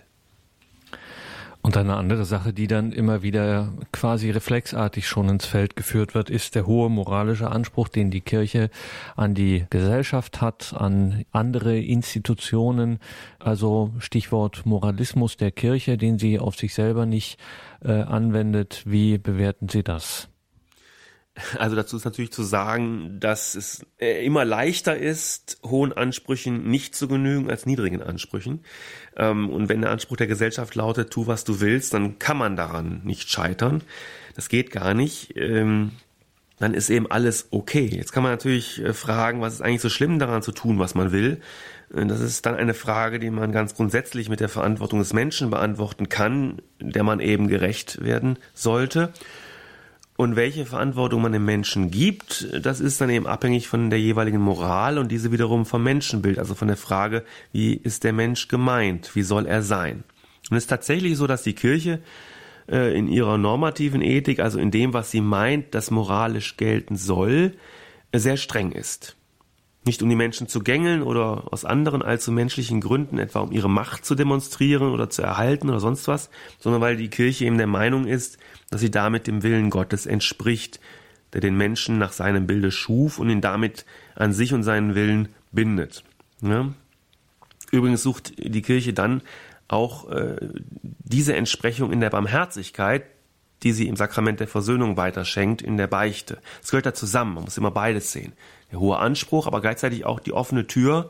Und eine andere Sache, die dann immer wieder quasi reflexartig schon ins Feld geführt wird, ist der hohe moralische Anspruch, den die Kirche an die Gesellschaft hat, an andere Institutionen. Also Stichwort Moralismus der Kirche, den sie auf sich selber nicht äh, anwendet. Wie bewerten Sie das? Also dazu ist natürlich zu sagen, dass es äh, immer leichter ist, hohen Ansprüchen nicht zu genügen als niedrigen Ansprüchen. Ähm, und wenn der Anspruch der Gesellschaft lautet, tu was du willst, dann kann man daran nicht scheitern. Das geht gar nicht. Ähm, dann ist eben alles okay. Jetzt kann man natürlich äh, fragen, was ist eigentlich so schlimm daran zu tun, was man will. Äh, das ist dann eine Frage, die man ganz grundsätzlich mit der Verantwortung des Menschen beantworten kann, der man eben gerecht werden sollte. Und welche Verantwortung man dem Menschen gibt, das ist dann eben abhängig von der jeweiligen Moral und diese wiederum vom Menschenbild, also von der Frage, wie ist der Mensch gemeint, wie soll er sein. Und es ist tatsächlich so, dass die Kirche äh, in ihrer normativen Ethik, also in dem, was sie meint, das moralisch gelten soll, sehr streng ist. Nicht um die Menschen zu gängeln oder aus anderen allzu menschlichen Gründen, etwa um ihre Macht zu demonstrieren oder zu erhalten oder sonst was, sondern weil die Kirche eben der Meinung ist, dass sie damit dem Willen Gottes entspricht, der den Menschen nach seinem Bilde schuf und ihn damit an sich und seinen Willen bindet. Ja? Übrigens sucht die Kirche dann auch äh, diese Entsprechung in der Barmherzigkeit, die sie im Sakrament der Versöhnung weiterschenkt, in der Beichte. Es gehört da zusammen, man muss immer beides sehen der hohe Anspruch, aber gleichzeitig auch die offene Tür,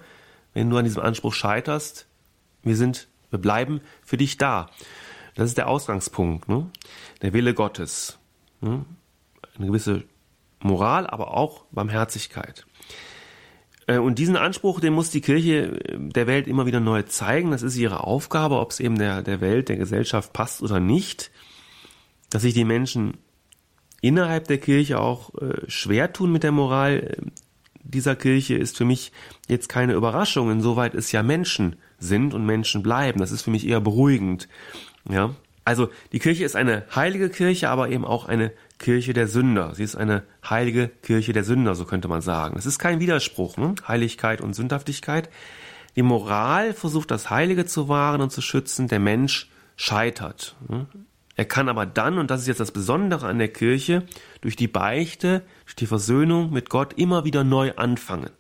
wenn du an diesem Anspruch scheiterst, wir sind, wir bleiben für dich da. Das ist der Ausgangspunkt, ne? der Wille Gottes. Ne? Eine gewisse Moral, aber auch Barmherzigkeit. Äh, und diesen Anspruch, den muss die Kirche äh, der Welt immer wieder neu zeigen. Das ist ihre Aufgabe, ob es eben der, der Welt, der Gesellschaft passt oder nicht. Dass sich die Menschen innerhalb der Kirche auch äh, schwer tun mit der Moral, dieser Kirche ist für mich jetzt keine Überraschung, insoweit es ja Menschen sind und Menschen bleiben. Das ist für mich eher beruhigend. Ja. Also die Kirche ist eine heilige Kirche, aber eben auch eine Kirche der Sünder. Sie ist eine heilige Kirche der Sünder, so könnte man sagen. Es ist kein Widerspruch, ne? Heiligkeit und Sündhaftigkeit. Die Moral versucht das Heilige zu wahren und zu schützen, der Mensch scheitert. Ne? Er kann aber dann, und das ist jetzt das Besondere an der Kirche, durch die Beichte, durch die Versöhnung mit Gott immer wieder neu anfangen.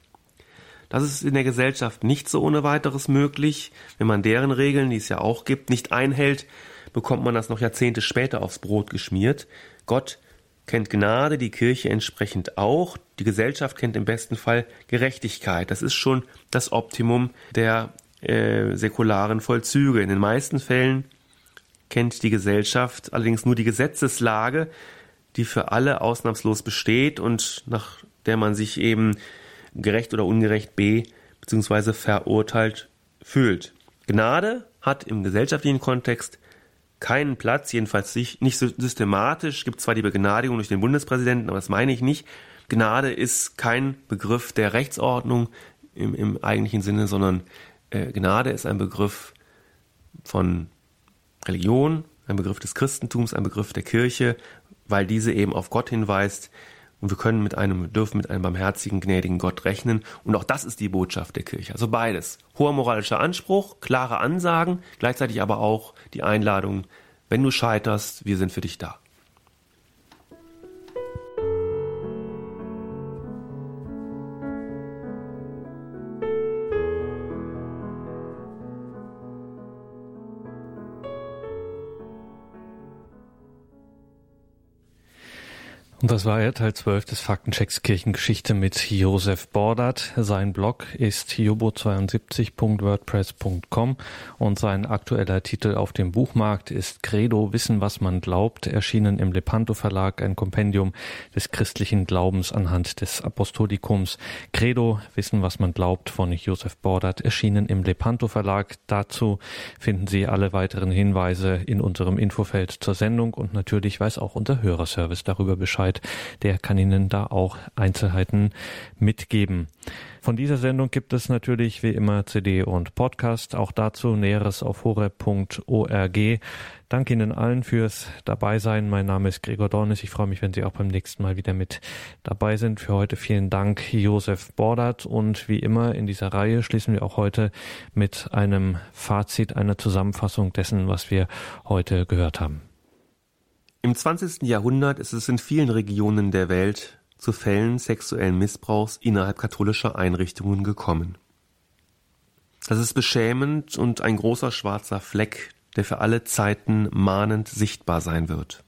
Das ist in der Gesellschaft nicht so ohne weiteres möglich. Wenn man deren Regeln, die es ja auch gibt, nicht einhält, bekommt man das noch Jahrzehnte später aufs Brot geschmiert. Gott kennt Gnade, die Kirche entsprechend auch. Die Gesellschaft kennt im besten Fall Gerechtigkeit. Das ist schon das Optimum der äh, säkularen Vollzüge. In den meisten Fällen kennt die Gesellschaft allerdings nur die Gesetzeslage, die für alle ausnahmslos besteht und nach der man sich eben gerecht oder ungerecht b bzw. verurteilt fühlt. Gnade hat im gesellschaftlichen Kontext keinen Platz, jedenfalls nicht systematisch. Es gibt zwar die Begnadigung durch den Bundespräsidenten, aber das meine ich nicht. Gnade ist kein Begriff der Rechtsordnung im, im eigentlichen Sinne, sondern äh, Gnade ist ein Begriff von Religion, ein Begriff des Christentums, ein Begriff der Kirche, weil diese eben auf Gott hinweist. Und wir können mit einem, dürfen mit einem barmherzigen, gnädigen Gott rechnen. Und auch das ist die Botschaft der Kirche. Also beides. Hoher moralischer Anspruch, klare Ansagen, gleichzeitig aber auch die Einladung, wenn du scheiterst, wir sind für dich da. Das war ja Teil 12 des Faktenchecks Kirchengeschichte mit Josef Bordert. Sein Blog ist hiobo72.wordpress.com und sein aktueller Titel auf dem Buchmarkt ist Credo Wissen, was man glaubt, erschienen im Lepanto Verlag, ein Kompendium des christlichen Glaubens anhand des Apostolikums. Credo Wissen, was man glaubt von Josef Bordert, erschienen im Lepanto Verlag. Dazu finden Sie alle weiteren Hinweise in unserem Infofeld zur Sendung und natürlich weiß auch unser Hörerservice darüber Bescheid Bescheid. Der kann Ihnen da auch Einzelheiten mitgeben. Von dieser Sendung gibt es natürlich wie immer CD und Podcast. Auch dazu Näheres auf horeb.org. Danke Ihnen allen fürs Dabeisein. Mein Name ist Gregor Dornis. Ich freue mich, wenn Sie auch beim nächsten Mal wieder mit dabei sind. Für heute vielen Dank, Josef Bordert. Und wie immer in dieser Reihe schließen wir auch heute mit einem Fazit, einer Zusammenfassung dessen, was wir heute gehört haben. Im 20. Jahrhundert ist es in vielen Regionen der Welt zu Fällen sexuellen Missbrauchs innerhalb katholischer Einrichtungen gekommen. Das ist beschämend und ein großer schwarzer Fleck, der für alle Zeiten mahnend sichtbar sein wird.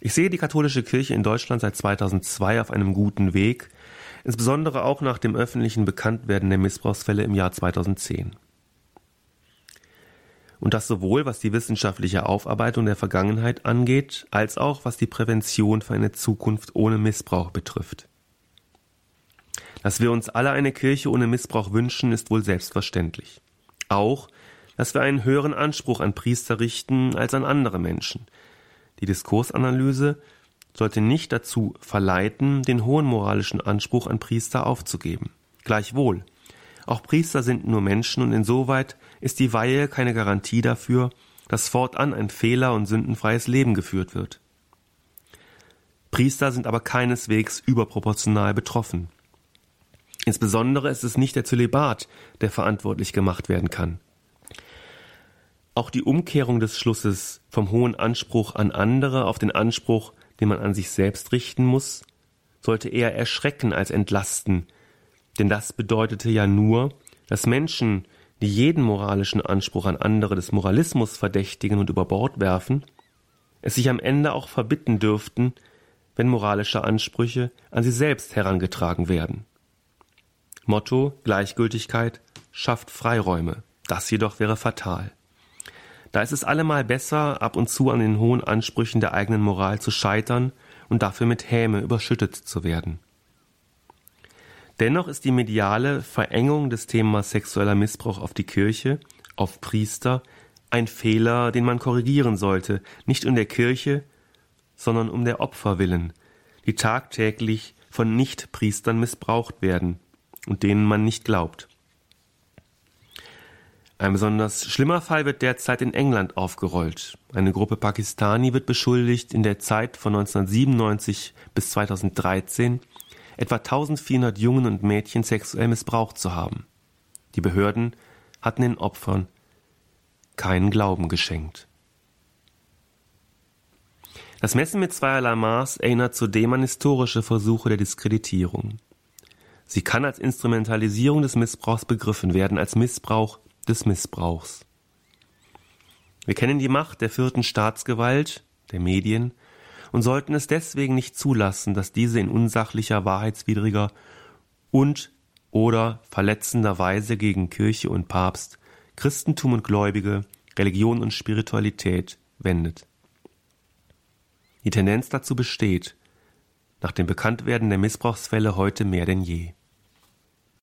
Ich sehe die katholische Kirche in Deutschland seit 2002 auf einem guten Weg, insbesondere auch nach dem öffentlichen Bekanntwerden der Missbrauchsfälle im Jahr 2010 und das sowohl was die wissenschaftliche Aufarbeitung der Vergangenheit angeht, als auch was die Prävention für eine Zukunft ohne Missbrauch betrifft. Dass wir uns alle eine Kirche ohne Missbrauch wünschen, ist wohl selbstverständlich. Auch, dass wir einen höheren Anspruch an Priester richten als an andere Menschen. Die Diskursanalyse sollte nicht dazu verleiten, den hohen moralischen Anspruch an Priester aufzugeben. Gleichwohl, auch Priester sind nur Menschen und insoweit ist die Weihe keine Garantie dafür, dass fortan ein fehler- und sündenfreies Leben geführt wird. Priester sind aber keineswegs überproportional betroffen. Insbesondere ist es nicht der Zölibat, der verantwortlich gemacht werden kann. Auch die Umkehrung des Schlusses vom hohen Anspruch an andere auf den Anspruch, den man an sich selbst richten muss, sollte eher erschrecken als entlasten, denn das bedeutete ja nur, dass Menschen, die jeden moralischen Anspruch an andere des Moralismus verdächtigen und über Bord werfen, es sich am Ende auch verbitten dürften, wenn moralische Ansprüche an sie selbst herangetragen werden. Motto Gleichgültigkeit schafft Freiräume. Das jedoch wäre fatal. Da ist es allemal besser, ab und zu an den hohen Ansprüchen der eigenen Moral zu scheitern und dafür mit Häme überschüttet zu werden. Dennoch ist die mediale Verengung des Themas sexueller Missbrauch auf die Kirche, auf Priester, ein Fehler, den man korrigieren sollte, nicht um der Kirche, sondern um der Opfer willen, die tagtäglich von Nichtpriestern missbraucht werden und denen man nicht glaubt. Ein besonders schlimmer Fall wird derzeit in England aufgerollt. Eine Gruppe Pakistani wird beschuldigt, in der Zeit von 1997 bis 2013 etwa 1400 Jungen und Mädchen sexuell missbraucht zu haben. Die Behörden hatten den Opfern keinen Glauben geschenkt. Das Messen mit zweierlei Maß erinnert zudem an historische Versuche der Diskreditierung. Sie kann als Instrumentalisierung des Missbrauchs begriffen werden, als Missbrauch des Missbrauchs. Wir kennen die Macht der vierten Staatsgewalt, der Medien, und sollten es deswegen nicht zulassen, dass diese in unsachlicher, wahrheitswidriger und oder verletzender Weise gegen Kirche und Papst, Christentum und Gläubige, Religion und Spiritualität wendet. Die Tendenz dazu besteht, nach dem Bekanntwerden der Missbrauchsfälle heute mehr denn je.